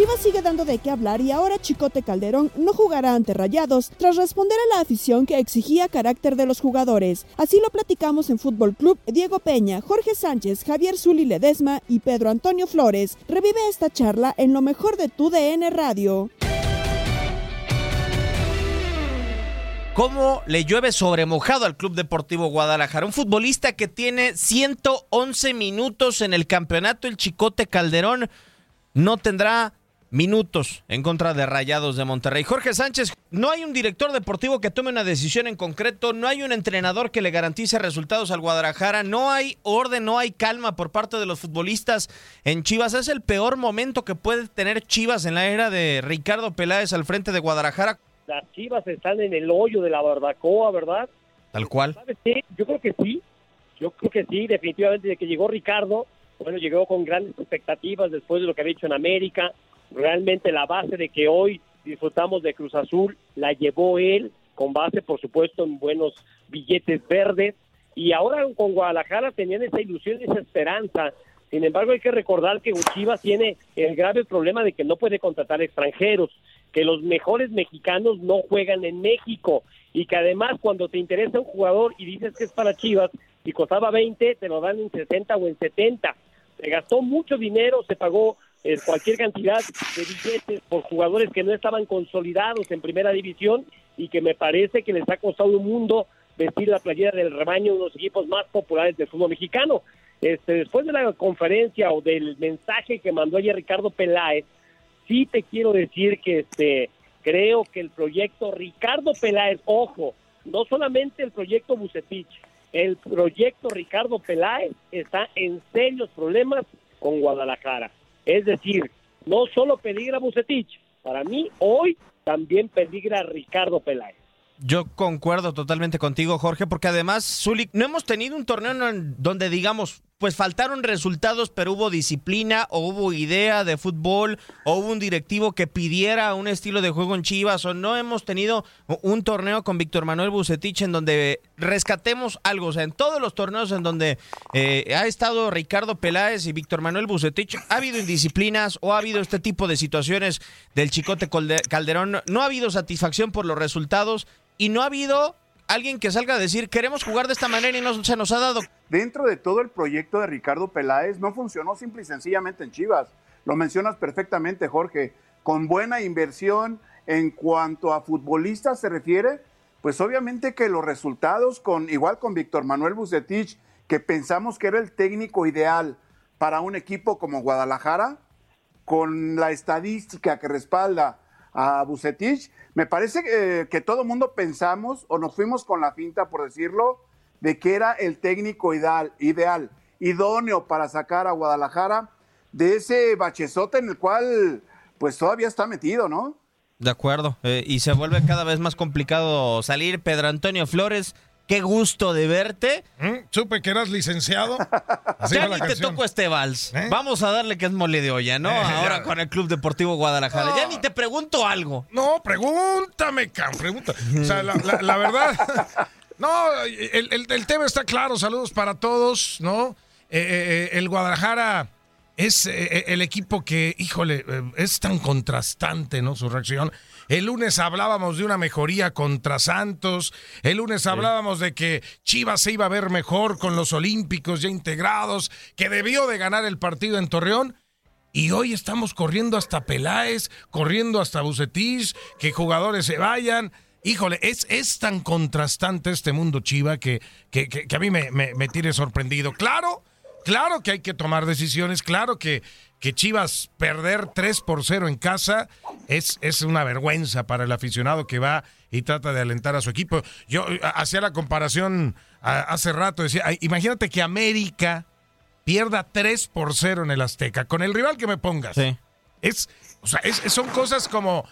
Chivas sigue dando de qué hablar y ahora Chicote Calderón no jugará ante Rayados tras responder a la afición que exigía carácter de los jugadores. Así lo platicamos en Fútbol Club Diego Peña, Jorge Sánchez, Javier Zuli Ledesma y Pedro Antonio Flores. Revive esta charla en lo mejor de tu DN Radio. ¿Cómo le llueve sobre mojado al Club Deportivo Guadalajara? Un futbolista que tiene 111 minutos en el campeonato, el Chicote Calderón, no tendrá minutos en contra de Rayados de Monterrey. Jorge Sánchez, no hay un director deportivo que tome una decisión en concreto, no hay un entrenador que le garantice resultados al Guadalajara, no hay orden, no hay calma por parte de los futbolistas en Chivas. Es el peor momento que puede tener Chivas en la era de Ricardo Peláez al frente de Guadalajara. Las Chivas están en el hoyo de la barbacoa, ¿verdad? Tal cual. ¿Sabes qué? Yo creo que sí, yo creo que sí, definitivamente de que llegó Ricardo, bueno, llegó con grandes expectativas después de lo que había hecho en América, realmente la base de que hoy disfrutamos de Cruz Azul la llevó él, con base, por supuesto, en buenos billetes verdes. Y ahora con Guadalajara tenían esa ilusión esa esperanza. Sin embargo, hay que recordar que Chivas tiene el grave problema de que no puede contratar extranjeros, que los mejores mexicanos no juegan en México y que además cuando te interesa un jugador y dices que es para Chivas y costaba 20, te lo dan en 60 o en 70. Se gastó mucho dinero, se pagó eh, cualquier cantidad de billetes por jugadores que no estaban consolidados en primera división y que me parece que les ha costado un mundo vestir la playera del rebaño, de los equipos más populares del fútbol mexicano. Este, después de la conferencia o del mensaje que mandó ayer Ricardo Peláez, sí te quiero decir que este, creo que el proyecto Ricardo Peláez, ojo, no solamente el proyecto Bucetich, el proyecto Ricardo Peláez está en serios problemas con Guadalajara. Es decir, no solo peligra Bucetich, para mí hoy también peligra Ricardo Peláez. Yo concuerdo totalmente contigo, Jorge, porque además, Zulik, no hemos tenido un torneo donde digamos, pues faltaron resultados, pero hubo disciplina, o hubo idea de fútbol, o hubo un directivo que pidiera un estilo de juego en Chivas, o no hemos tenido un torneo con Víctor Manuel Bucetich en donde rescatemos algo. O sea, en todos los torneos en donde eh, ha estado Ricardo Peláez y Víctor Manuel Bucetich, ha habido indisciplinas o ha habido este tipo de situaciones del Chicote Calderón. No ha habido satisfacción por los resultados y no ha habido alguien que salga a decir queremos jugar de esta manera y no se nos ha dado. Dentro de todo el proyecto de Ricardo Peláez no funcionó simple y sencillamente en Chivas. Lo mencionas perfectamente, Jorge. Con buena inversión en cuanto a futbolistas se refiere, pues obviamente que los resultados con igual con Víctor Manuel Bucetich, que pensamos que era el técnico ideal para un equipo como Guadalajara, con la estadística que respalda a Bucetich, me parece que, que todo mundo pensamos o nos fuimos con la finta, por decirlo, de que era el técnico ideal, ideal, idóneo para sacar a Guadalajara de ese bachezote en el cual pues todavía está metido, ¿no? De acuerdo, eh, y se vuelve cada vez más complicado salir. Pedro Antonio Flores, qué gusto de verte. ¿Mm? Supe que eras licenciado. Así ya ni te toco este vals. ¿Eh? Vamos a darle que es mole de olla, ¿no? Eh, Ahora ya. con el Club Deportivo Guadalajara. Ya ni te pregunto algo. No, pregúntame, Cam, pregunta. O sea, la, la- la verdad. No, el, el- el tema está claro. Saludos para todos, ¿no? Eh, eh, el Guadalajara es el equipo que, híjole, es tan contrastante, ¿no? Su reacción. El lunes hablábamos de una mejoría contra Santos. El lunes hablábamos de que Chivas se iba a ver mejor con los Olímpicos ya integrados, que debió de ganar el partido en Torreón. Y hoy estamos corriendo hasta Peláez, corriendo hasta Bucetich, que jugadores se vayan. Híjole, es, es tan contrastante este mundo Chiva que, que, que- que a mí me, me, me tiene sorprendido. Claro, claro que hay que tomar decisiones, claro que, que Chivas perder 3 por 0 en casa es, es una vergüenza para el aficionado que va y trata de alentar a su equipo. Yo hacía la comparación hace rato, decía, imagínate que América pierda 3 por 0 en el Azteca, con el rival que me pongas. Es, o sea, es- son cosas como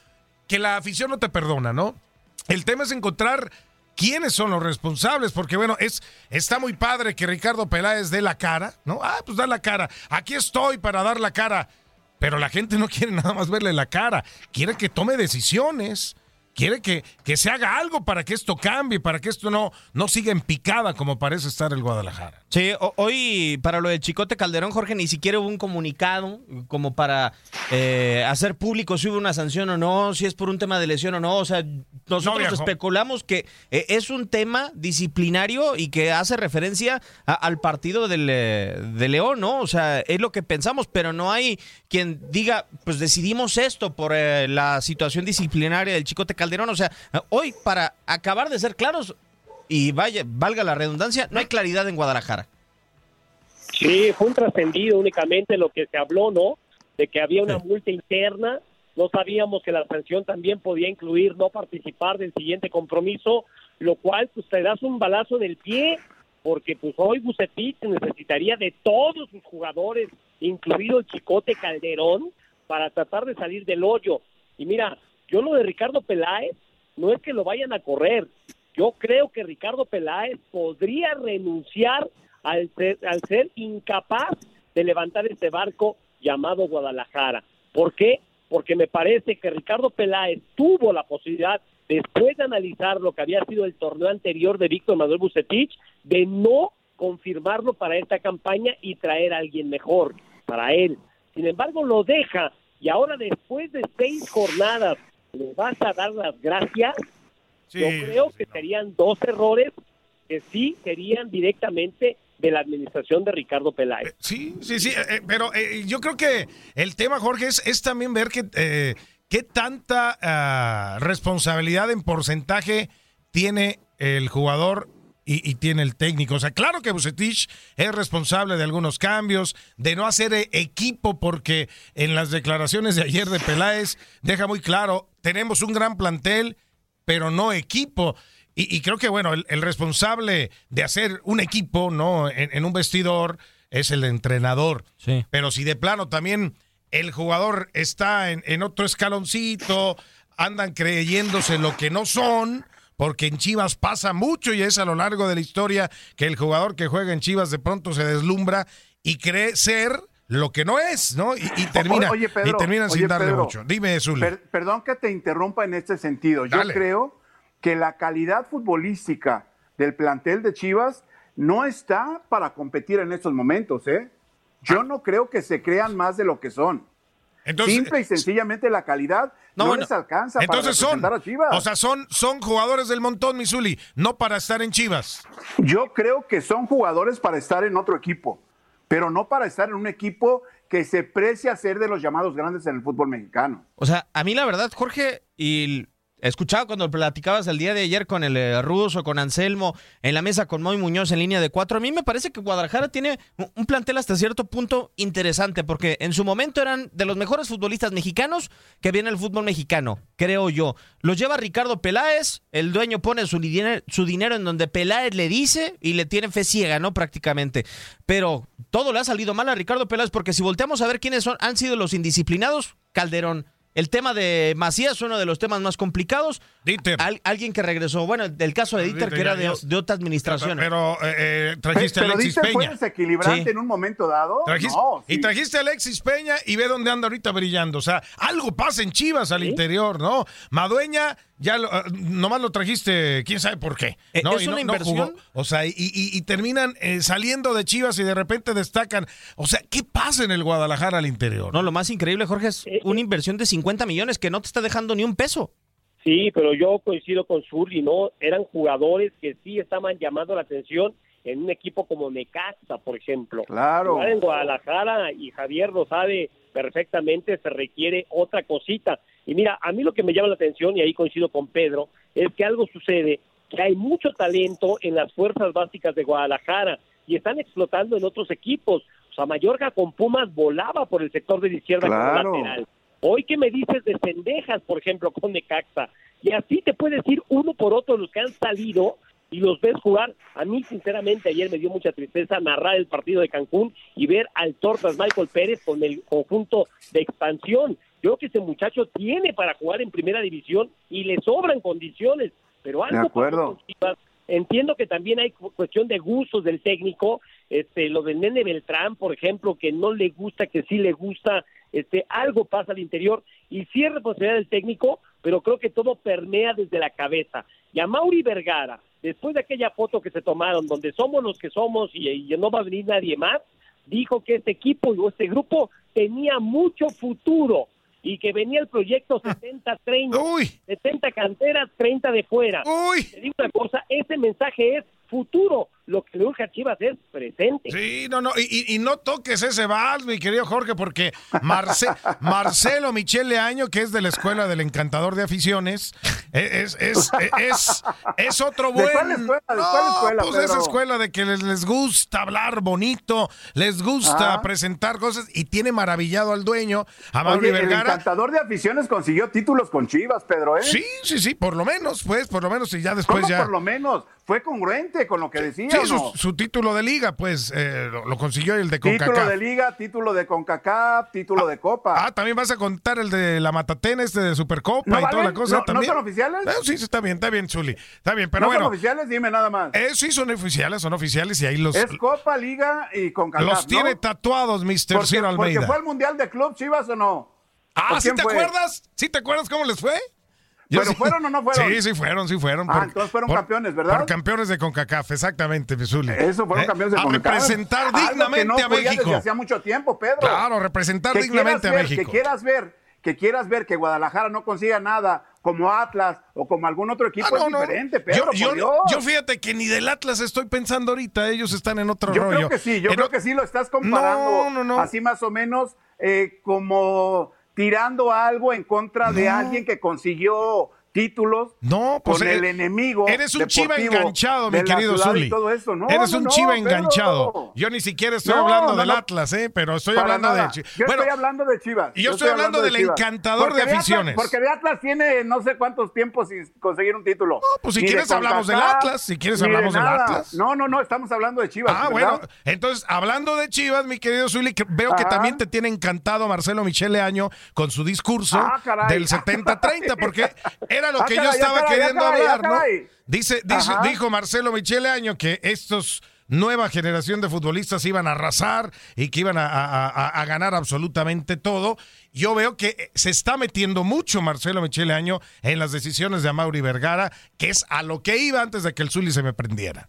que la afición no te perdona, ¿no? El tema es encontrar quiénes son los responsables, porque bueno, es, está muy padre que Ricardo Peláez dé la cara, ¿no? Ah, pues da la cara. Aquí estoy para dar la cara. Pero la gente no quiere nada más verle la cara, quiere que tome decisiones. Quiere que, que se haga algo para que esto cambie, para que esto no, no siga en picada como parece estar el Guadalajara. Sí, hoy para lo de Chicote Calderón, Jorge, ni siquiera hubo un comunicado como para eh, hacer público si hubo una sanción o no, si es por un tema de lesión o no. O sea, nosotros especulamos que eh, es un tema disciplinario y que hace referencia a- al partido del, eh, de León, ¿no? O sea, es lo que pensamos, pero no hay quien diga, pues decidimos esto por eh, la situación disciplinaria del Chicote Calderón. O sea, hoy para acabar de ser claros, y vaya, valga la redundancia, no hay claridad en Guadalajara. Sí, fue un trascendido únicamente lo que se habló, ¿no? De que había una multa interna. No sabíamos que la sanción también podía incluir no participar del siguiente compromiso, lo cual pues te das un balazo en el pie, porque pues hoy Bucetich necesitaría de todos sus jugadores, incluido el Chicote Calderón, para tratar de salir del hoyo. Y mira, yo lo de Ricardo Peláez no es que lo vayan a correr. Yo creo que Ricardo Peláez podría renunciar al ser, al ser incapaz de levantar este barco llamado Guadalajara. ¿Por qué? Porque me parece que Ricardo Peláez tuvo la posibilidad, después de analizar lo que había sido el torneo anterior de Víctor Manuel Bucetich, de no confirmarlo para esta campaña y traer a alguien mejor para él. Sin embargo, lo deja y ahora después de seis jornadas le vas a dar las gracias. Sí. Yo creo que serían dos errores que sí serían directamente de la administración de Ricardo Peláez. Sí, sí, sí, eh, eh, pero eh, yo creo que el tema, Jorge, es, es también ver que, eh, qué tanta ah, responsabilidad en porcentaje tiene el jugador y, y tiene el técnico. O sea, claro que Bucetich es responsable de algunos cambios, de no hacer eh, equipo, porque en las declaraciones de ayer de Peláez deja muy claro, tenemos un gran plantel, pero no equipo. Y, y creo que, bueno, el, el responsable de hacer un equipo, ¿no? En, en un vestidor es el entrenador. Sí. Pero si de plano también el jugador está en, en otro escaloncito, andan creyéndose lo que no son, porque en Chivas pasa mucho y es a lo largo de la historia que el jugador que juega en Chivas de pronto se deslumbra y cree ser lo que no es, ¿no? Y, y termina, Oye, Pedro, y terminan sin darle Pedro, mucho. Dime, Zuli. Per- perdón que te interrumpa en este sentido. Yo creo que la calidad futbolística del plantel de Chivas no está para competir en estos momentos, ¿eh? Yo no creo que se crean más de lo que son. Entonces- Simple y sencillamente la calidad no, bueno, les alcanza Entonces para son, a Chivas. o sea, son, son jugadores del montón, Misuli, no para estar en Chivas. Yo creo que son jugadores para estar en otro equipo, pero no para estar en un equipo que se precia ser de los llamados grandes en el fútbol mexicano. O sea, a mí la verdad, Jorge, y escuchaba cuando platicabas el día de ayer con el eh, ruso, con Anselmo, en la mesa con Moy Muñoz en línea de cuatro. A mí me parece que Guadalajara tiene un- plantel hasta cierto punto interesante, porque en su momento eran de los mejores futbolistas mexicanos que viene el fútbol mexicano, creo yo. Los lleva Ricardo Peláez, el dueño pone su, su dinero en donde Peláez le dice y le tiene fe ciega, ¿no? Prácticamente. Pero todo le ha salido mal a Ricardo Peláez, porque si volteamos a ver quiénes son, han sido los indisciplinados, Calderón. El tema de Macías es uno de los temas más complicados. Al- alguien que regresó, bueno, el caso de Dieter, que era de, de otra administración. Pero eh, eh, trajiste a Pero Alexis Dieter fue Peña. desequilibrante Sí. en un momento dado. Trajiste- No, Y trajiste a Alexis Peña y ve dónde anda ahorita brillando. O sea, algo pasa en Chivas al interior, ¿no? Madueña, ya lo, ah, nomás lo trajiste, quién sabe por qué. Eh, ¿no? es Y no- una no inversión. jugó. o sea, y, y- y terminan eh, saliendo de Chivas y de repente destacan. O sea, ¿qué pasa en el Guadalajara al interior? No, lo más increíble, Jorge, es una inversión de 50 millones que no te está dejando ni un peso. Sí, pero yo coincido con Zurdi, ¿no? Eran jugadores que sí estaban llamando la atención en un equipo como Necaxa, por ejemplo. Claro. Jugar en Guadalajara, y Javier lo sabe perfectamente, se requiere otra cosita. Y mira, a mí lo que me llama la atención, y ahí coincido con Pedro, es que algo sucede, que hay mucho talento en las fuerzas básicas de Guadalajara y están explotando en otros equipos. O sea, Mayorga con Pumas volaba por el sector de la izquierda Claro. como lateral. Hoy que me dices de Cendejas, por ejemplo, con Necaxa, y así te puedes ir uno por otro los que han salido y los ves jugar. A mí, sinceramente, ayer me dio mucha tristeza narrar el partido de Cancún y ver al Tortas Michael Pérez con el conjunto de expansión. Yo creo que ese muchacho tiene para jugar en primera división y le sobran condiciones, pero algo De acuerdo. Entiendo que también hay cu- cuestión de gustos del técnico, este, lo del Nene Beltrán, por ejemplo, que no le gusta, que sí le gusta, este, algo pasa al interior y sí es responsabilidad del técnico, pero creo que todo permea desde la cabeza. Y a Mauri Vergara, después de aquella foto que se tomaron, donde somos los que somos y, y no va a venir nadie más, dijo que este equipo o este grupo tenía mucho futuro y que venía el proyecto 70-30, 70 canteras, 30 de fuera. Te digo una cosa, ese mensaje es futuro, lo que le urge a Chivas es presente. Sí, no, no, y, y- y no toques ese vals, mi querido Jorge, porque Marce- Marcelo Michele Año, que es de la Escuela del Encantador de Aficiones, es, es, es, es, es otro ¿De buen... cuál escuela? ¿De cuál escuela, pues esa escuela de que les, les gusta hablar bonito, les gusta Ah. presentar cosas, y tiene maravillado al dueño, a Mauri Oye, el Vergara. encantador de aficiones consiguió títulos con Chivas, Pedro, ¿eh? Sí, sí, sí, por lo menos, pues, por lo menos, y ya después ¿Cómo ya... por lo menos? Fue congruente con lo que decía, Sí, ¿o su, título de liga, pues, eh, lo, lo consiguió el de Título CONCACAF. de liga, título de CONCACAF, título de Copa. Ah, también vas a contar el de la Matatena, este de Supercopa ¿No y toda la cosa ¿No- no también. son oficiales? Ah, sí, sí, está bien, está bien, Zuli. Está bien, pero ¿No bueno. son oficiales? Dime nada más. Eh, sí, son oficiales, son oficiales y ahí los, es Copa, Liga y CONCACAF, los tiene tatuados, Mr. Porque, Ciro porque Almeida. fue al Mundial de Club Chivas o no. Ah, ¿O ¿sí te fue? acuerdas? ¿Sí te acuerdas cómo les fue? ¿Pero sí- fueron o no fueron? Sí, sí fueron, sí fueron. Ah, entonces fueron campeones, ¿verdad? Por campeones de CONCACAF, exactamente, Zuli. Eso fueron Eh, campeones de A CONCACAF. representar dignamente no a México. Desde hacía mucho tiempo, Pedro. Claro, representar Que dignamente a México. Que quieras ver, que quieras ver que Guadalajara no consiga nada como Atlas o como algún otro equipo Ah, no, es no. diferente, Pedro, yo, yo- por Dios. yo fíjate que ni del Atlas estoy pensando ahorita, ellos están en otro Yo rollo. creo que sí, yo En creo o- que sí lo estás comparando. No, no, no. Así más o menos eh, como tirando algo en contra de No. alguien que consiguió títulos No, pues con eh, el enemigo. Eres un chiva enganchado, mi querido y Zuli. todo eso. No, Eres un no, chiva Pedro. enganchado. Yo ni siquiera estoy hablando del. Atlas, ¿eh? Pero estoy hablando nada. de Chi- Yo Bueno, estoy hablando de Chivas. yo estoy hablando del Chivas. encantador de Atlas- aficiones. porque de Atlas tiene no sé cuántos tiempos sin conseguir un título. No, pues si quieres hablamos del Atlas, si quieres hablamos del Atlas. No, no, no, estamos hablando de Chivas. Ah, ¿verdad? bueno, entonces, hablando de Chivas, mi querido Zuli, que veo que también te tiene encantado Marcelo Michele Año con su discurso Ah, del 70-30, porque era lo Ah, que yo estaba queriendo hablar, ¿no? Dice, dijo Marcelo Michele Año que estos nueva generación de futbolistas iban a arrasar y que iban a, a- a- a ganar absolutamente todo. Yo veo que se está metiendo mucho Marcelo Michele Año en las decisiones de Amaury Vergara, que es a lo que iba antes de que el Zuli se me prendiera.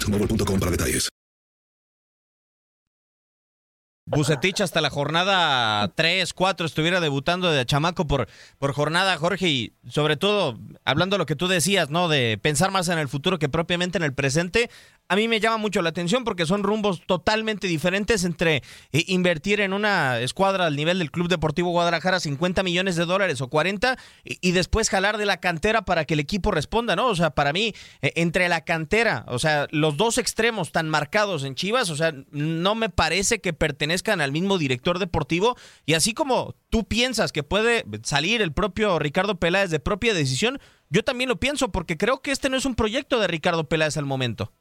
boostmobile.com para detalles. Bucetich hasta la jornada 3, 4 estuviera debutando de chamaco por, por jornada, Jorge, y sobre todo, hablando de lo que tú decías, ¿no? De pensar más en el futuro que propiamente en el presente, a mí me llama mucho la atención porque son rumbos totalmente diferentes entre eh, invertir en una escuadra al nivel del Club Deportivo Guadalajara 50 millones de dólares o 40 y, y después jalar de la cantera para que el equipo responda, ¿no? O sea, para mí, eh, entre la cantera, o sea, los dos extremos tan marcados en Chivas, o sea, no me parece que pertenezcan al mismo director deportivo y así como tú piensas que puede salir el propio Ricardo Peláez de propia decisión, yo también lo pienso porque creo que este no es un proyecto de Ricardo Peláez al momento.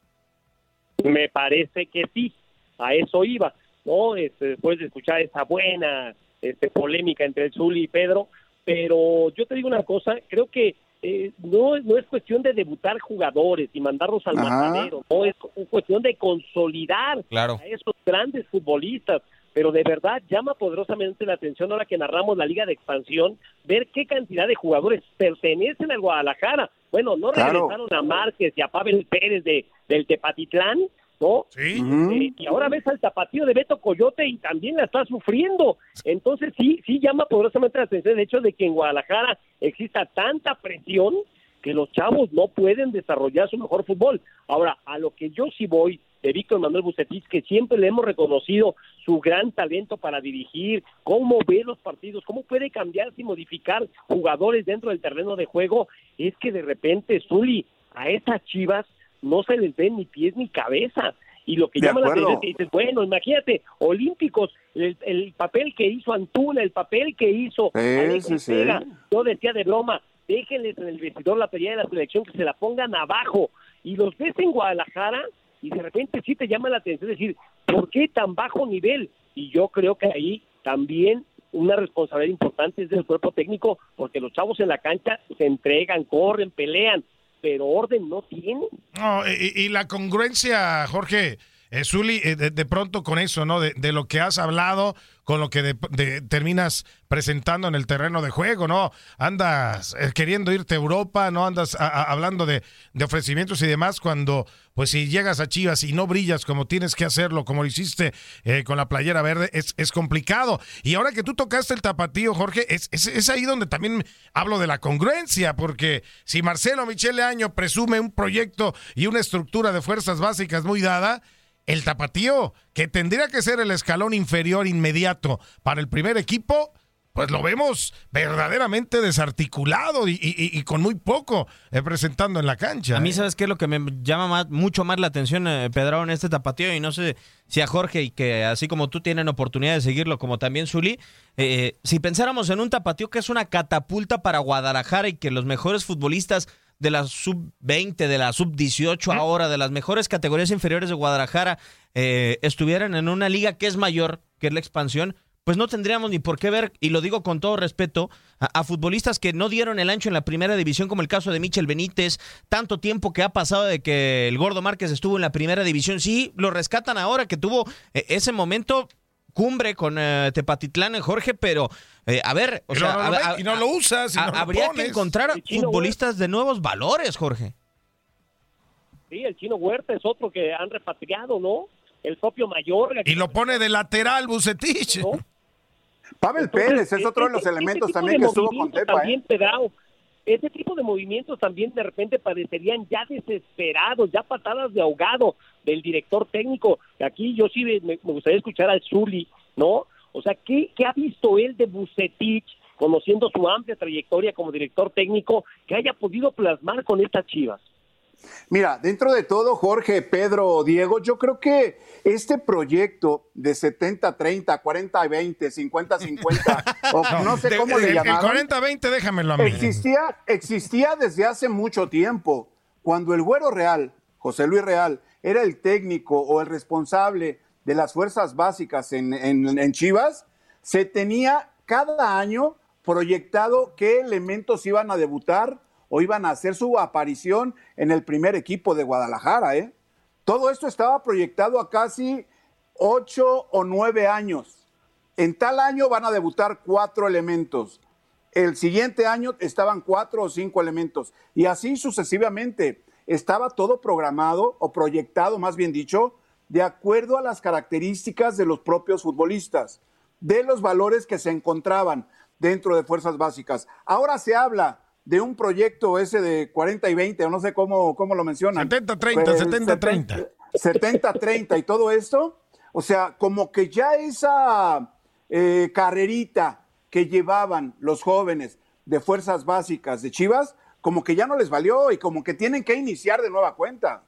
Me parece que sí, a eso iba, ¿no? Este, después de escuchar esa buena este, polémica entre el Zuli y Pedro, pero yo te digo una cosa, creo que eh, no, no es cuestión de debutar jugadores y mandarlos al Ajá. matadero, no es cuestión de consolidar Claro. a esos grandes futbolistas, pero de verdad llama poderosamente la atención ahora que narramos la Liga de Expansión, ver qué cantidad de jugadores pertenecen al Guadalajara. Bueno, no Claro. regresaron a Márquez y a Pavel Pérez de, del Tepatitlán, ¿no? Sí. Eh, y ahora ves al tapatío de Beto Coyote y también la está sufriendo. Entonces sí, sí llama poderosamente la atención el hecho de que en Guadalajara exista tanta presión que los chavos no pueden desarrollar su mejor fútbol. Ahora, a lo que yo sí voy de Víctor Manuel Bucetich, que siempre le hemos reconocido su gran talento para dirigir, cómo ve los partidos, cómo puede cambiarse y modificar jugadores dentro del terreno de juego, es que de repente, Zuli, a esas chivas no se les ven ni pies ni cabeza. Y lo que De llama la atención es que dices, bueno, imagínate, Olímpicos, el, el papel que hizo Antuna, el papel que hizo sí, sí. Yo decía de broma, déjenles en el vestidor la pelea de la selección, que se la pongan abajo. Y los ves en Guadalajara y de repente sí te llama la atención decir, ¿por qué tan bajo nivel? Y yo creo que ahí también una responsabilidad importante es del cuerpo técnico, porque los chavos en la cancha se entregan, corren, pelean, pero orden no tienen. No, y, y la congruencia, Jorge, eh, Zuli, eh, de, pronto con eso, ¿no? De, de lo que has hablado con lo que de- terminas presentando en el terreno de juego, ¿no? Andas eh, queriendo irte a Europa, ¿no? Andas hablando de, ofrecimientos y demás cuando, pues si llegas a Chivas y no brillas como tienes que hacerlo, como lo hiciste eh, con la playera verde, es, es complicado. Y ahora que tú tocaste el tapatío, Jorge, es, es, es ahí donde también hablo de la congruencia, porque si Marcelo Michele Año presume un proyecto y una estructura de fuerzas básicas muy dada, el tapatío, que tendría que ser el escalón inferior inmediato para el primer equipo, pues lo vemos verdaderamente desarticulado y, y- y con muy poco eh, presentando en la cancha. A mí, ¿eh? ¿sabes qué es lo que me llama más- mucho más la atención, eh, Pedrao, en este tapatío? Y no sé si a Jorge, y que así como tú tienen oportunidad de seguirlo, como también Zuli, eh, si pensáramos en un tapatío que es una catapulta para Guadalajara y que los mejores futbolistas de la sub-20, de la sub-18 ahora, de las mejores categorías inferiores de Guadalajara, eh, estuvieran en una liga que es mayor, que es la expansión, pues no tendríamos ni por qué ver, y lo digo con todo respeto, a, a futbolistas que no dieron el ancho en la primera división, como el caso de Michel Benítez, tanto tiempo que ha pasado de que el Gordo Márquez estuvo en la primera división, sí, lo rescatan ahora, que tuvo eh, ese momento cumbre con eh, Tepatitlán en Jorge, pero eh, a ver, o Y sea, no, no a- lo a- ven, y no lo usas, y a- no lo habría que encontrar futbolistas de nuevos valores, Jorge. Sí, el chino Huerta es otro que han repatriado, ¿no? El propio Mayorga. Y lo pone de lateral Bucetich. Pavel Entonces, Pérez es otro de los elementos también de que estuvo con Tepa. ¿eh? También, Pedrao, ese tipo de movimientos también de repente parecerían ya desesperados, ya patadas de ahogado del director técnico. Aquí yo sí me, gustaría escuchar al Zuli, ¿no? O sea, ¿qué, ¿qué ha visto él de Bucetich, conociendo su amplia trayectoria como director técnico, que haya podido plasmar con estas chivas? Mira, dentro de todo, Jorge, Pedro, Diego, yo creo que este proyecto de 70-30, 40-20, 50-50, o no, sé cómo le llamaban. El 40-20, déjamelo a mí. Existía, existía desde hace mucho tiempo. Cuando el Güero Real, José Luis Real, era el técnico o el responsable de las fuerzas básicas en, en Chivas, se tenía cada año proyectado qué elementos iban a debutar o iban a hacer su aparición en el primer equipo de Guadalajara. ¿eh? Todo esto estaba proyectado a casi ocho o nueve años. En tal año van a debutar cuatro elementos. El siguiente año estaban cuatro o cinco elementos. Y así sucesivamente. Estaba todo programado o proyectado, más bien dicho, de acuerdo a las características de los propios futbolistas, de los valores que se encontraban dentro de fuerzas básicas. Ahora se habla de un proyecto ese de 40 y 20, o no sé cómo, cómo lo mencionan. 70-30, 70-30. 70-30 y todo esto. O sea, como que ya esa eh, carrerita que llevaban los jóvenes de fuerzas básicas de Chivas, como que ya no les valió y como que tienen que iniciar de nueva cuenta.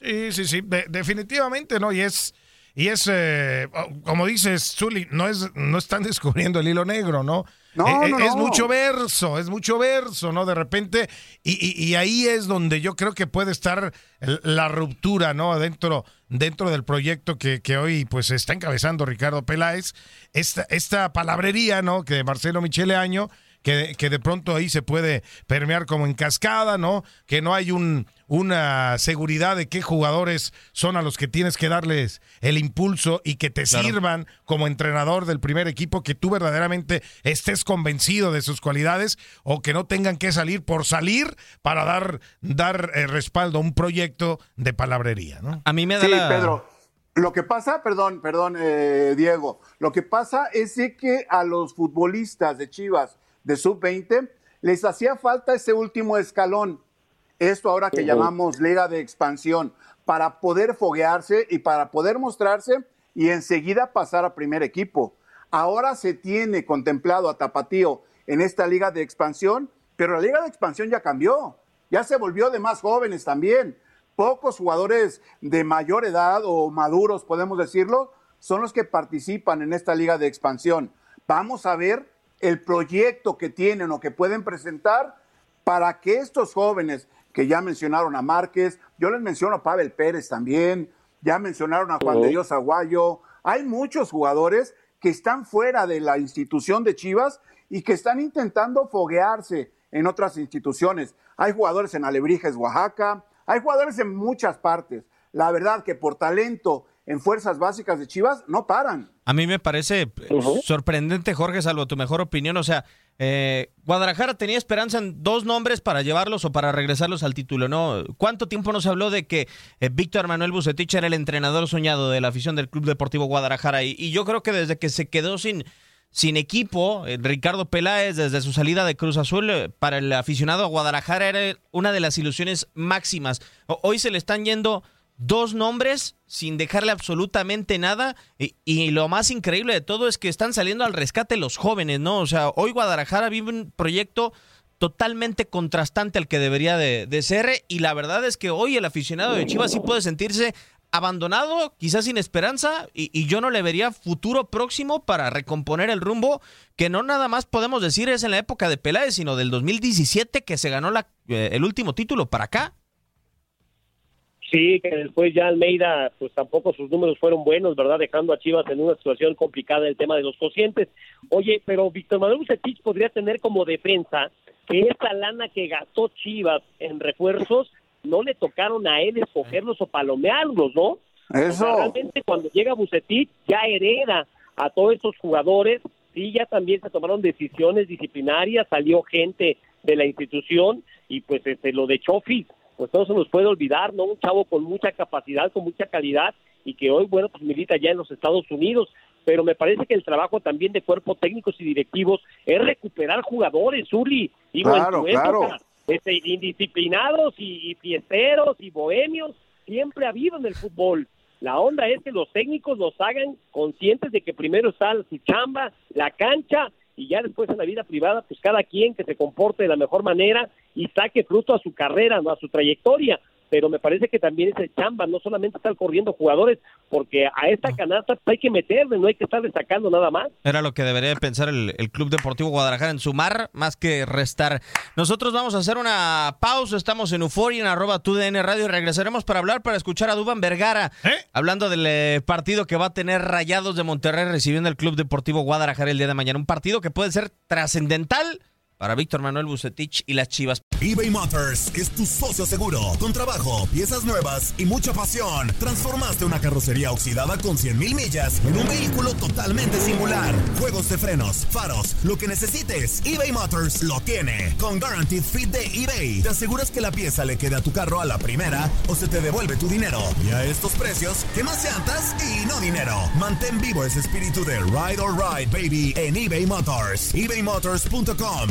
Sí, sí, sí, definitivamente, ¿no? Y es, y es eh, como dices, Zuli, no, es, no están descubriendo el hilo negro, ¿no? No, eh, no, es mucho verso, es mucho verso, ¿no? De repente, y, y, y, ahí es donde yo creo que puede estar la ruptura, ¿no? Dentro, dentro del proyecto que, que hoy pues está encabezando Ricardo Peláez, esta, esta palabrería, ¿no? Que Marcelo Michele Año, que, que de pronto ahí se puede permear como en cascada, ¿no? Que no hay un, una seguridad de qué jugadores son a los que tienes que darles el impulso y que te claro. sirvan como entrenador del primer equipo, que tú verdaderamente estés convencido de sus cualidades o que no tengan que salir por salir para dar, dar eh, respaldo a un proyecto de palabrería, ¿no? A mí me da sí, la... Pedro. Lo que pasa, perdón, perdón, eh, Diego, lo que pasa es que a los futbolistas de Chivas de sub-20 les hacía falta ese último escalón esto ahora que uh -huh. llamamos liga de expansión, para poder foguearse y para poder mostrarse y enseguida pasar a primer equipo. Ahora se tiene contemplado a Tapatío en esta liga de expansión, pero la liga de expansión ya cambió, ya se volvió de más jóvenes también. Pocos jugadores de mayor edad o maduros, podemos decirlo, son los que participan en esta liga de expansión. Vamos a ver el proyecto que tienen o que pueden presentar para que estos jóvenes que ya mencionaron a Márquez, yo les menciono a Pavel Pérez también, ya mencionaron a Juan de Dios Aguayo, hay muchos jugadores que están fuera de la institución de Chivas y que están intentando foguearse en otras instituciones. Hay jugadores en Alebrijes, Oaxaca, hay jugadores en muchas partes. La verdad que por talento en fuerzas básicas de Chivas no paran. A mí me parece uh -huh. sorprendente, Jorge, salvo tu mejor opinión. O sea, eh, Guadalajara tenía esperanza en dos nombres para llevarlos o para regresarlos al título, ¿no? ¿Cuánto tiempo nos habló de que eh, Víctor Manuel Bucetich era el entrenador soñado de la afición del Club Deportivo Guadalajara? Y, y yo creo que desde que se quedó sin, sin equipo, eh, Ricardo Peláez, desde su salida de Cruz Azul, eh, para el aficionado a Guadalajara era una de las ilusiones máximas. O, hoy se le están yendo dos nombres sin dejarle absolutamente nada y, lo más increíble de todo es que están saliendo al rescate los jóvenes, ¿no? O sea, hoy Guadalajara vive un proyecto totalmente contrastante al que debería de, ser y la verdad es que hoy el aficionado de Chivas sí puede sentirse abandonado, quizás sin esperanza, y, yo no le vería futuro próximo para recomponer el rumbo, que no nada más podemos decir es en la época de Peláez, sino del 2017 que se ganó eh, el último título para acá. Sí, que después ya Almeida, pues tampoco sus números fueron buenos, ¿verdad? Dejando a Chivas en una situación complicada el tema de los cocientes. Oye, pero Víctor Manuel Bucetich podría tener como defensa que esta lana que gastó Chivas en refuerzos no le tocaron a él escogerlos o palomearlos, ¿no? Eso. O sea, realmente cuando llega Bucetich ya hereda a todos estos jugadores, sí, ya también se tomaron decisiones disciplinarias, salió gente de la institución y pues este, lo de Chofis pues no se nos puede olvidar, ¿no? Un chavo con mucha capacidad, con mucha calidad y que hoy, bueno, pues milita ya en los Estados Unidos. pero me parece que el trabajo también de cuerpos técnicos y directivos es recuperar jugadores, Uli, digo, Claro, en tu claro. este, indisciplinados y, y fiesteros y bohemios, siempre ha habido en el fútbol. La onda es que los técnicos los hagan conscientes de que primero está su chamba, la cancha, y ya después en la vida privada, pues cada quien que se comporte de la mejor manera y saque fruto a su carrera, no a su trayectoria. Pero me parece que también es el chamba, no solamente estar corriendo jugadores, porque a esta canasta pues, hay que meterle, no hay que estar destacando nada más. Era lo que debería de pensar el, el Club Deportivo Guadalajara en sumar más que restar. Nosotros vamos a hacer una pausa, estamos en Euforia, en arroba TUDN Radio y regresaremos para hablar, para escuchar a Duban Vergara, hablando del eh, partido que va a tener Rayados de Monterrey recibiendo el Club Deportivo Guadalajara el día de mañana. Un partido que puede ser trascendental para Víctor Manuel Bucetich y las Chivas. eBay Motors es tu socio seguro. Con trabajo, piezas nuevas y mucha pasión, transformaste una carrocería oxidada con 100 mil millas en un vehículo totalmente singular. Juegos de frenos, faros, lo que necesites, eBay Motors lo tiene. Con Guaranteed Fit de eBay, te aseguras que la pieza le quede a tu carro a la primera o se te devuelve tu dinero. Y a estos precios, ¿qué más llantas y no dinero? Mantén vivo ese espíritu de Ride or Ride, baby, en eBay Motors. ebaymotors.com.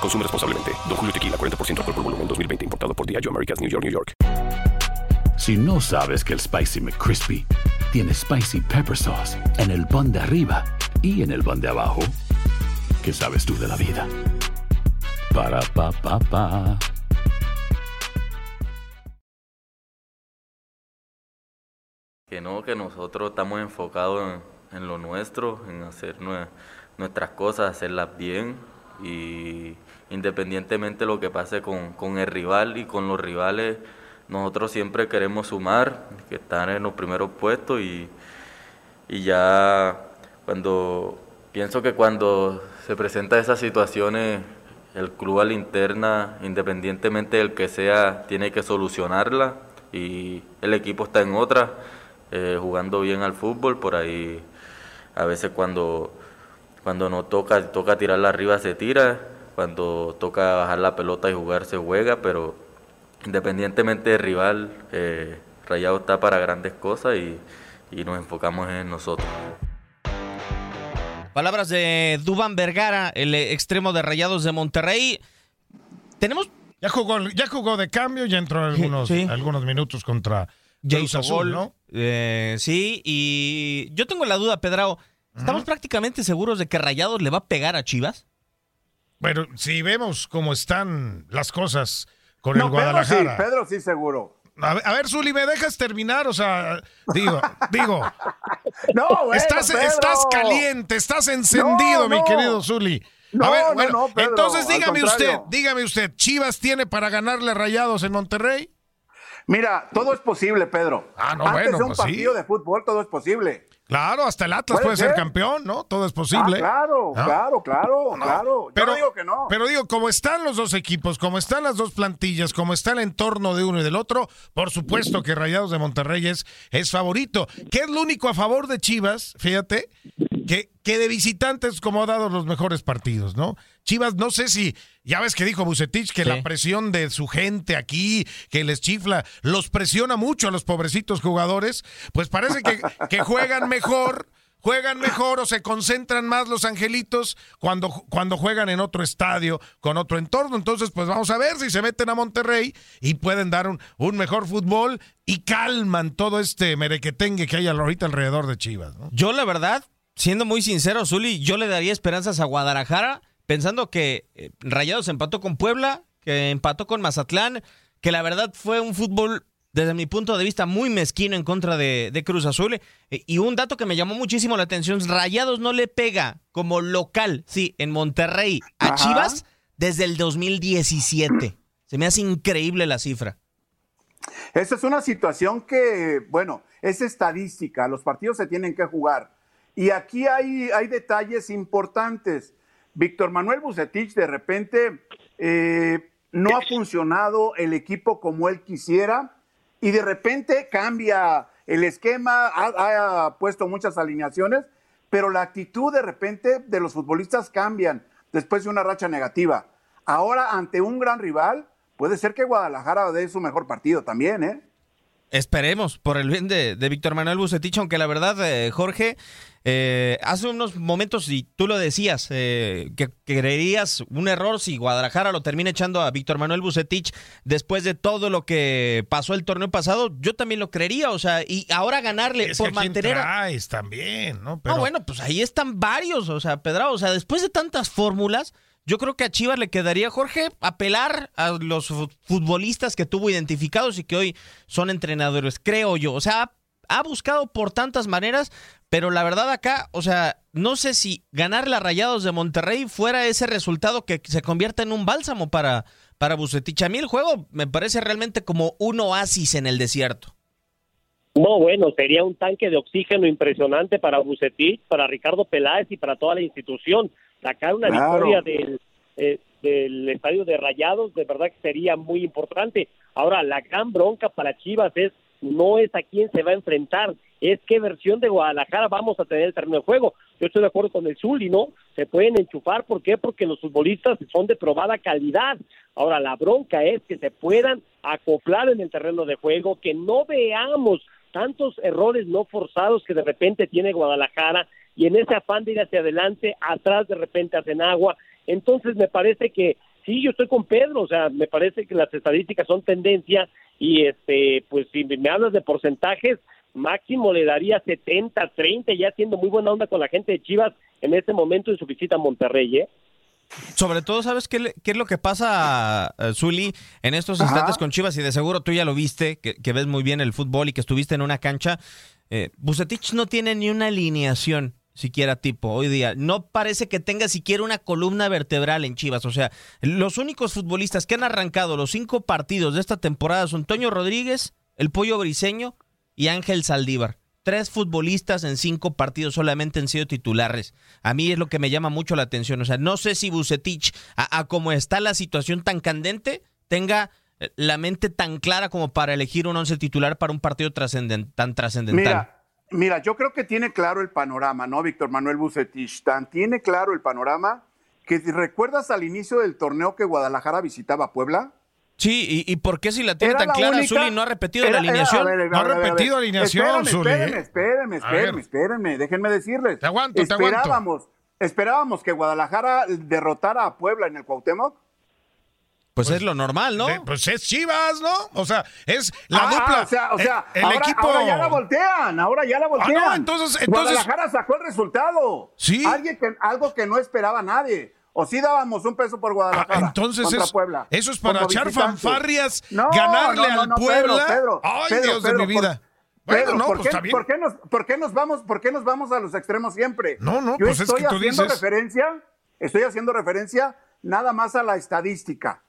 Consume responsablemente. Don Julio Tequila, 40% alcohol por volumen, 2020. Importado por Diageo Americas, New York, New York. Si no sabes que el Spicy McCrispy tiene Spicy Pepper Sauce en el pan de arriba y en el pan de abajo, ¿qué sabes tú de la vida? Para, pa, pa, pa. Que no, que nosotros estamos enfocados en, en lo nuestro, en hacer nue- nuestras cosas, hacerlas bien y independientemente de lo que pase con, con el rival y con los rivales, nosotros siempre queremos sumar, que estar en los primeros puestos y, y ya cuando pienso que cuando se presentan esas situaciones, el club a la interna, independientemente del que sea, tiene que solucionarla y el equipo está en otra, eh, jugando bien al fútbol, por ahí a veces cuando, cuando no toca, toca tirarla arriba se tira, cuando toca bajar la pelota y jugar se juega, pero independientemente del rival, eh, Rayado está para grandes cosas y, y nos enfocamos en nosotros. Palabras de Duban Vergara, el extremo de Rayados de Monterrey. Tenemos. Ya jugó, ya jugó de cambio, ya entró algunos, Sí. algunos minutos contra Cruz Azul, ¿no? eh, sí, y yo tengo la duda, Pedrao. ¿Estamos prácticamente seguros de que Rayados le va a pegar a Chivas? Pero si vemos cómo están las cosas con No, el Pedro sí, Guadalajara. Pedro sí seguro. A ver, a ver, Zuli, ¿me dejas terminar? O sea, digo, digo. No, bueno, estás, Pedro. estás caliente, estás encendido, No, mi querido Zuli. No, a ver, no, bueno, no, Pedro, entonces dígame usted, dígame usted, ¿Chivas tiene para ganarle Rayados en Monterrey? Mira, todo es posible, Pedro. Ah, no, Antes bueno, de un pues sí. partido de fútbol, todo es posible. Claro, hasta el Atlas Puede puede ser ser. campeón, ¿no? Todo es posible. Ah, claro, ¿No? claro, claro, No, claro. Yo pero- digo que no. Pero digo, como están los dos equipos, como están las dos plantillas, como está el entorno de uno y del otro, por supuesto que Rayados de Monterrey es, es favorito. ¿Qué es lo único a favor de Chivas? Fíjate, que, que de visitantes como ha dado los mejores partidos, ¿no? Chivas, no sé si, ya ves que dijo Bucetich que Sí. la presión de su gente aquí, que les chifla, los presiona mucho a los pobrecitos jugadores, pues parece que, que juegan mejor juegan mejor o se concentran más los angelitos cuando, cuando juegan en otro estadio, con otro entorno. Entonces, pues vamos a ver si se meten a Monterrey y pueden dar un, un mejor fútbol y calman todo este merequetengue que hay ahorita alrededor de Chivas. ¿no? Yo, la verdad, siendo muy sincero, Zuli, yo le daría esperanzas a Guadalajara, pensando que eh, Rayados empató con Puebla, que empató con Mazatlán, que la verdad fue un fútbol desde mi punto de vista, muy mezquino en contra de, de Cruz Azul. Eh, y un dato que me llamó muchísimo la atención, Rayados no le pega como local, sí, en Monterrey, a Chivas desde el 2017. Se me hace increíble la cifra. Esa es una situación que, bueno, es estadística, los partidos se tienen que jugar. Y aquí hay, hay detalles importantes. Víctor Manuel Bucetich de repente eh, no ha funcionado el equipo como él quisiera y de repente cambia el esquema, ha, puesto muchas alineaciones, pero la actitud de repente de los futbolistas cambian después de una racha negativa. Ahora, ante un gran rival, puede ser que Guadalajara dé su mejor partido también, ¿eh? Esperemos, por el bien de, Víctor Manuel Bucetich, aunque la verdad, eh, Jorge, eh, hace unos momentos, y tú lo decías, eh, que, creerías un error si Guadalajara lo termina echando a Víctor Manuel Bucetich después de todo lo que pasó el torneo pasado, yo también lo creería, o sea, y ahora ganarle por mantener... Traes también, ¿no? No, bueno, pues ahí están varios, o sea, Pedro, o sea, después de tantas fórmulas yo creo que a Chivas le quedaría, Jorge, apelar a los futbolistas que tuvo identificados y que hoy son entrenadores, creo yo. O sea, ha buscado por tantas maneras, pero la verdad acá, o sea, no sé si ganar la Rayados de Monterrey fuera ese resultado que se convierta en un bálsamo para, para Bucetich. A mí el juego me parece realmente como un oasis en el desierto. No, bueno, sería un tanque de oxígeno impresionante para Bucetich, para Ricardo Peláez y para toda la institución sacar una victoria del, eh, del estadio de Rayados, de verdad que sería muy importante. Ahora, la gran bronca para Chivas es no es a quién se va a enfrentar, es qué versión de Guadalajara vamos a tener el terreno de juego. Yo estoy de acuerdo con el Zuli, ¿no? Se pueden enchufar, ¿por qué? Porque los futbolistas son de probada calidad. Ahora, la bronca es que se puedan acoplar en el terreno de juego, que no veamos tantos errores no forzados que de repente tiene Guadalajara y en ese afán de ir hacia adelante, atrás de repente hacen agua. Entonces me parece que sí, yo estoy con Pedro, o sea, me parece que las estadísticas son tendencia y este, pues si me hablas de porcentajes, máximo le daría 70, 30, ya siendo muy buena onda con la gente de Chivas en este momento en su visita a Monterrey, ¿eh? Sobre todo, ¿sabes qué, qué es lo que pasa, uh, Zuli, en estos instantes con Chivas? Y de seguro tú ya lo viste, que, que, ves muy bien el fútbol y que estuviste en una cancha. Eh, Bucetich no tiene ni una alineación siquiera tipo hoy día. No parece que tenga siquiera una columna vertebral en Chivas. O sea, los únicos futbolistas que han arrancado los cinco partidos de esta temporada son Toño Rodríguez, el Pollo Briseño y Ángel Saldívar. Tres futbolistas en cinco partidos solamente han sido titulares. A mí es lo que me llama mucho la atención. O sea, no sé si Bucetich, a, como está la situación tan candente, tenga eh, la mente tan clara como para elegir un once titular para un partido tan trascendental. Mira, yo creo que tiene claro el panorama, ¿no? Víctor Manuel Bucetich, tan tiene claro el panorama que recuerdas al inicio del torneo que Guadalajara visitaba Puebla. Sí, y, por qué si la tiene tan clara Zuli no ha repetido la alineación? no ha repetido alineación, Zuli. Espérenme, espérenme, espérenme, espérenme, déjenme decirles. Te aguanto, te aguanto. Esperábamos que Guadalajara derrotara a Puebla en el Cuauhtémoc pues, pues, es lo normal, ¿no? pues es Chivas, ¿no? O sea, es la ah, dupla. O sea, o sea el, equipo. Ahora ya la voltean, ahora ya la ah, voltean. no, entonces, entonces. Guadalajara sacó el resultado. Sí. Alguien que, algo que no esperaba nadie. O sí dábamos un peso por Guadalajara. Ah, entonces contra es, Puebla, eso es para echar fanfarrias, ganarle al Puebla. Pedro, Ay, Dios de mi vida. bueno, no, ¿por, pues qué, está bien. ¿por, qué nos, ¿por, qué nos, vamos, ¿Por qué nos vamos a los extremos siempre? No, no, Yo pues estoy es que tú haciendo dices. referencia, estoy haciendo referencia nada más a la estadística.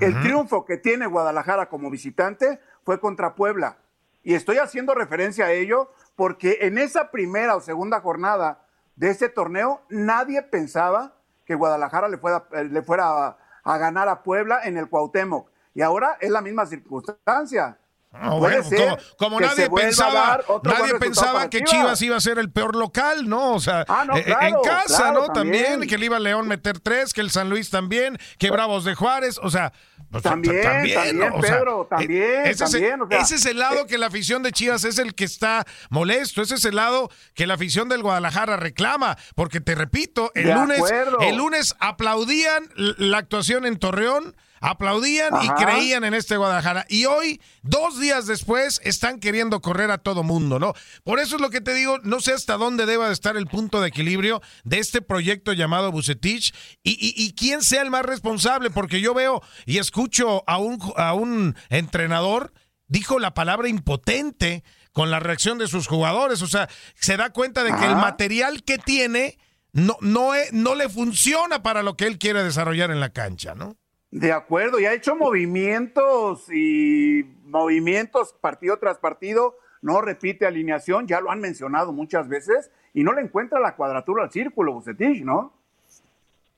El triunfo que tiene Guadalajara como visitante fue contra Puebla. Y estoy haciendo referencia a ello porque en esa primera o segunda jornada de este torneo nadie pensaba que Guadalajara le fuera, eh, le fuera a, a ganar a Puebla en el Cuauhtémoc. Y ahora es la misma circunstancia. Ah, bueno, como, como nadie pensaba, nadie pensaba que Chivas. iba a ser el peor local, ¿no? O sea, ah, no, eh, claro, en casa, claro, ¿no? También. También. que le iba León meter tres, que el San Luis también, que Bravos de Juárez, o sea, pues, También, también, ¿no? O sea, Pedro, también, eh, ese, también, o sea, ese es el lado que la afición de Chivas es el que está molesto, ese es el lado que la afición del Guadalajara reclama, porque te repito, el lunes, acuerdo. el lunes aplaudían la actuación en Torreón, aplaudían y creían en este Guadalajara. Y hoy, dos días después, están queriendo correr a todo mundo, ¿no? Por eso es lo que te digo, no sé hasta dónde deba de estar el punto de equilibrio de este proyecto llamado Bucetich y, y- y quién sea el más responsable, porque yo veo y escucho a un, a un entrenador, dijo la palabra impotente con la reacción de sus jugadores, o sea, se da cuenta de que el material que tiene no, no, no le funciona para lo que él quiere desarrollar en la cancha, ¿no? De acuerdo, y ha hecho movimientos y movimientos partido tras partido, no repite alineación, ya lo han mencionado muchas veces, y no le encuentra la cuadratura al círculo, Bucetich, ¿no?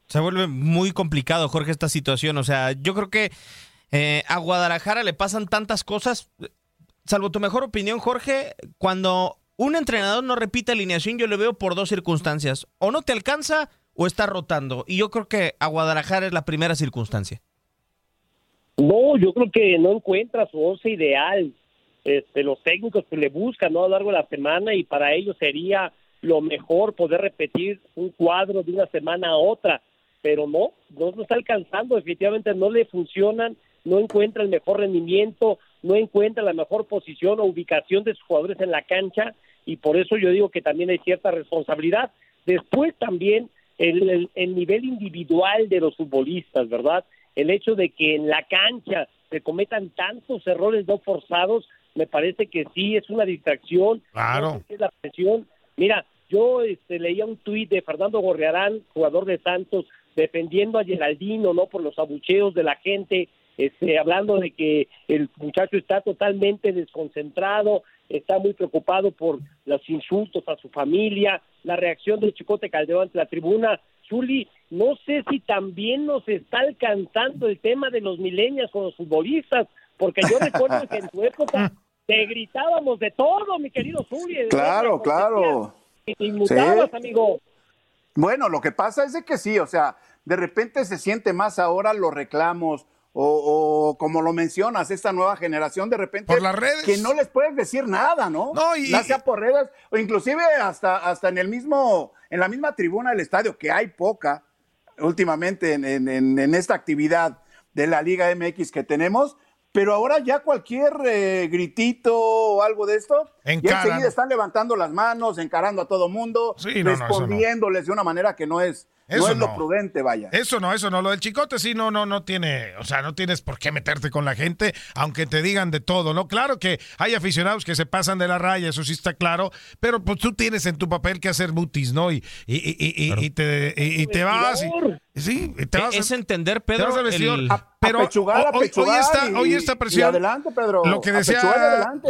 Se vuelve muy complicado, Jorge, esta situación. O sea, yo creo que eh, a Guadalajara le pasan tantas cosas. Salvo tu mejor opinión, Jorge, cuando un entrenador no repite alineación, yo lo veo por dos circunstancias. O no te alcanza o está rotando. Y yo creo que a Guadalajara es la primera circunstancia. No, yo creo que no encuentra su once ideal. Este, los técnicos que le buscan ¿no? a lo largo de la semana y para ellos sería lo mejor poder repetir un cuadro de una semana a otra, pero no, no lo está alcanzando, definitivamente no le funcionan, no encuentra el mejor rendimiento, no encuentra la mejor posición o ubicación de sus jugadores en la cancha y por eso yo digo que también hay cierta responsabilidad. Después también el, el- el nivel individual de los futbolistas, ¿verdad? El hecho de que en la cancha se cometan tantos errores no forzados, me parece que sí es una distracción. Claro. Es la presión. Mira, yo este, leía un tuit de Fernando Gorriarán, jugador de Santos, defendiendo a Geraldino, ¿no? Por los abucheos de la gente, este, hablando de que el muchacho está totalmente desconcentrado, está muy preocupado por los insultos a su familia, la reacción del Chicote Calderón ante la tribuna. Zuli, no sé si también nos está alcanzando el tema de los milenios con los futbolistas, porque yo recuerdo que en tu época te gritábamos de todo, mi querido Zuli. de Claro, claro. Y te inmutabas, Sí. amigo. Bueno, lo que pasa es de que sí, o sea, de repente se siente más ahora los reclamos o, o como lo mencionas, esta nueva generación de repente Por las redes. que no les puedes decir nada, ¿no? No, y- Ya sea por redes o inclusive hasta, hasta en el mismo, en la misma tribuna del estadio, que hay poca últimamente en, en- esta actividad de la Liga MX que tenemos, pero ahora ya cualquier eh, gritito o algo de esto, Encaran. enseguida están levantando las manos, encarando a todo mundo, Sí, no, no, eso no. respondiéndoles de una manera que no es, no Eso es lo no. prudente, vaya. Eso no, eso no. Lo del chicote sí, no, no, no tiene, o sea, no tienes por qué meterte con la gente, aunque te digan de todo, ¿no? Claro que hay aficionados que se pasan de la raya, eso sí está claro, pero pues tú tienes en tu papel que hacer mutis, ¿no? Y, y, y, y- y- y te, y, y te vas. y- sí, y te vas. a- Es entender, te Pedro, vas al vestidor. el- Ah, pero apechugar, hoy, está, y- hoy esta y presión. adelante, Pedro, Lo que decía,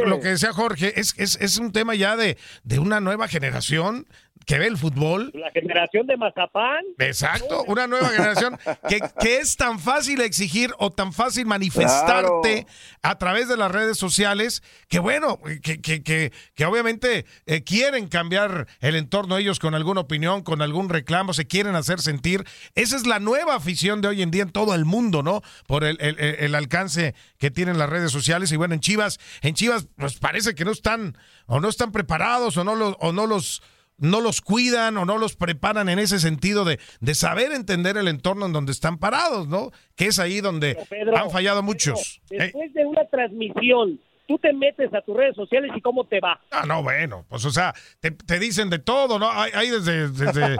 lo que decía Jorge, es, es, es un tema ya de, de una nueva generación que ve el fútbol. La generación de Mazapán. Exacto, una nueva generación que, que es tan fácil exigir o tan fácil manifestarte a través de las redes sociales que bueno, que, que, que, que obviamente eh, quieren cambiar el entorno ellos con alguna opinión, con algún reclamo, se quieren hacer sentir. Esa es la nueva afición de hoy en día en todo el mundo, ¿no? Por el, el- el- el alcance que tienen las redes sociales y bueno, en Chivas, en Chivas pues parece que no están o no están preparados o no los, o no los no los cuidan o no los preparan en ese sentido de, de saber entender el entorno en donde están parados, ¿no? Que es ahí donde Pedro, han fallado muchos. Eh, Después de una transmisión, tú te metes a tus redes sociales y cómo te va. Ah, no, bueno, pues o sea, te, te dicen de todo, ¿no? Hay, hay desde... desde-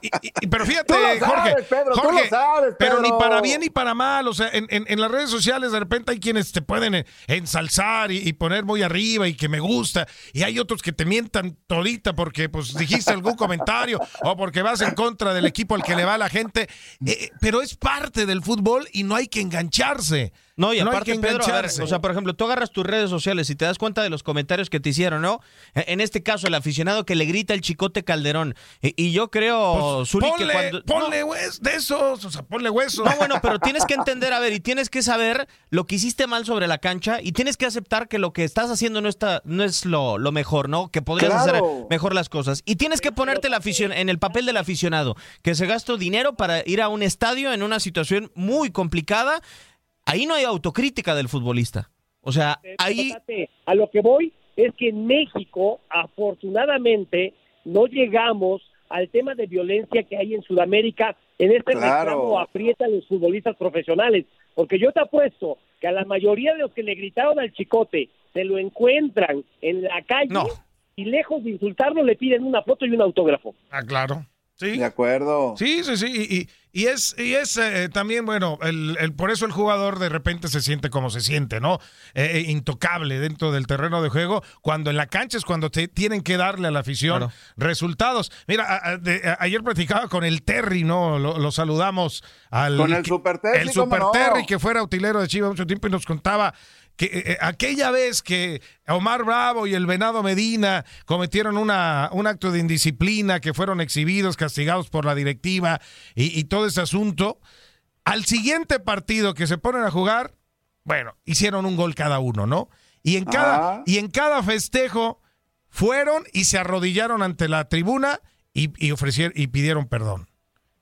y- y- y- pero fíjate, Tú lo sabes, Jorge, Pedro, tú Jorge, lo sabes, pero ni para bien ni para mal, o sea, en, en- en las redes sociales de repente hay quienes te pueden eh, ensalzar y, y poner muy arriba y que me gusta, y hay otros que te mientan todita porque pues dijiste algún comentario o porque vas en contra del equipo al que le va la gente, eh, pero es parte del fútbol y no hay que engancharse. No, y hay aparte, que Pedro, a ver, o sea, por ejemplo, tú agarras tus redes sociales y te das cuenta de los comentarios que te hicieron, ¿no? E- En este caso, el aficionado que le grita el chicote Calderón. Y, y yo creo, Zuli, que Ponle, cuando... ponle hues- de esos, o sea, ponle hueso. No, bueno, pero tienes que entender, a ver, y tienes que saber lo que hiciste mal sobre la cancha y tienes que aceptar que lo que estás haciendo no está, no es lo, lo mejor, ¿no? Que podrías Claro. hacer mejor las cosas. Y tienes que ponerte la afición, en el papel del aficionado, que se gastó dinero para ir a un estadio en una situación muy complicada. Ahí no hay autocrítica del futbolista. O sea, ahí... A lo que voy es que en México, afortunadamente, no llegamos al tema de violencia que hay en Sudamérica. En este Claro. reclamo aprietan los futbolistas profesionales. Porque yo te apuesto que a la mayoría de los que le gritaron al chicote se lo encuentran en la calle y lejos de insultarlo le piden una foto y un autógrafo. Ah, claro. Sí. De acuerdo. Sí, sí, sí. Y, y es, y es eh, también, bueno, el, el- por eso el jugador de repente se siente como se siente, ¿no? Eh, eh, intocable dentro del terreno de juego, cuando en la cancha es cuando te tienen que darle a la afición resultados. Mira, a- a- de- a- ayer platicaba con el Terry, ¿no? Lo, lo saludamos al... Con el Super Terry, El ¿cómo Super no? Terry, que fuera utilero de Chivas mucho tiempo y nos contaba que eh, eh, aquella vez que Omar Bravo y el Venado Medina cometieron una, un acto de indisciplina, que fueron exhibidos, castigados por la directiva y, y todo ese asunto, al siguiente partido que se ponen a jugar, bueno, hicieron un gol cada uno, ¿no? Y en cada, Ah. y en cada festejo fueron y se arrodillaron ante la tribuna y, y ofrecieron y pidieron perdón.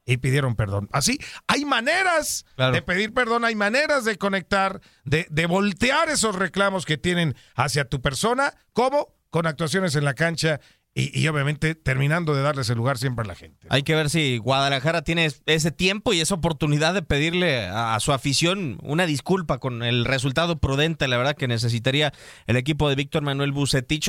Y pidieron perdón. Así, hay maneras de pedir perdón, hay maneras de conectar, de, de voltear esos reclamos que tienen hacia tu persona, como con actuaciones en la cancha y, y obviamente terminando de darles el lugar siempre a la gente. Hay que ver si Guadalajara tiene ese tiempo y esa oportunidad de pedirle a, a su afición una disculpa con el resultado prudente, la verdad que necesitaría el equipo de Víctor Manuel Bucetich.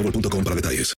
boostmobile.com para detalles.